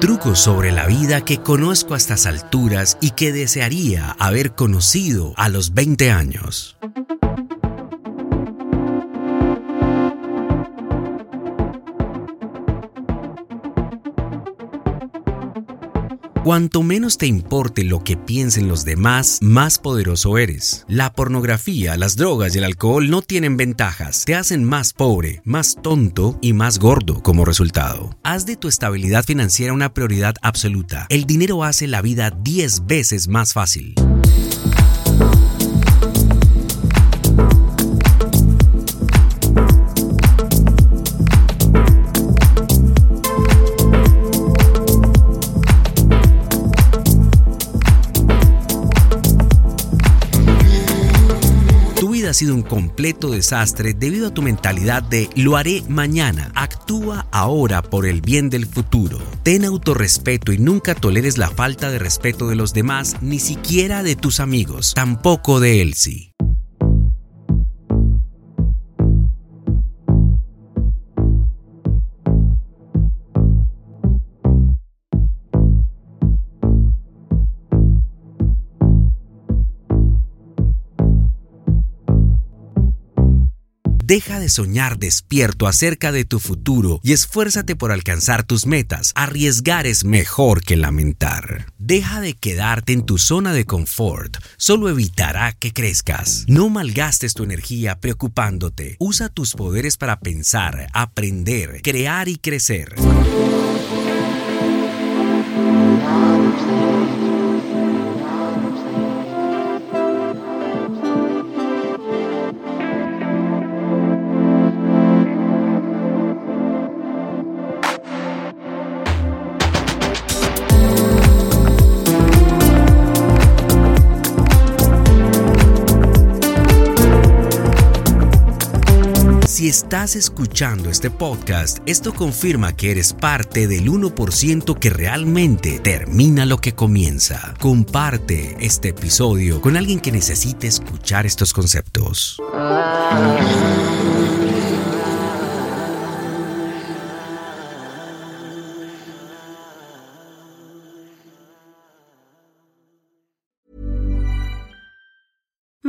Trucos sobre la vida que conozco a estas alturas y que desearía haber conocido a los 20 años. Cuanto menos te importe lo que piensen los demás, más poderoso eres. La pornografía, las drogas y el alcohol no tienen ventajas, te hacen más pobre, más tonto y más gordo como resultado. Haz de tu estabilidad financiera una prioridad absoluta. El dinero hace la vida 10 veces más fácil. Ha sido un completo desastre debido a tu mentalidad de lo haré mañana. Actúa ahora por el bien del futuro. Ten autorrespeto y nunca toleres la falta de respeto de los demás, ni siquiera de tus amigos, tampoco de Elsie. Deja de soñar despierto acerca de tu futuro y esfuérzate por alcanzar tus metas. Arriesgar es mejor que lamentar. Deja de quedarte en tu zona de confort, solo evitará que crezcas. No malgastes tu energía preocupándote. Usa tus poderes para pensar, aprender, crear y crecer. Estás escuchando este podcast, esto confirma que eres parte del 1% que realmente termina lo que comienza. Comparte este episodio con alguien que necesite escuchar estos conceptos.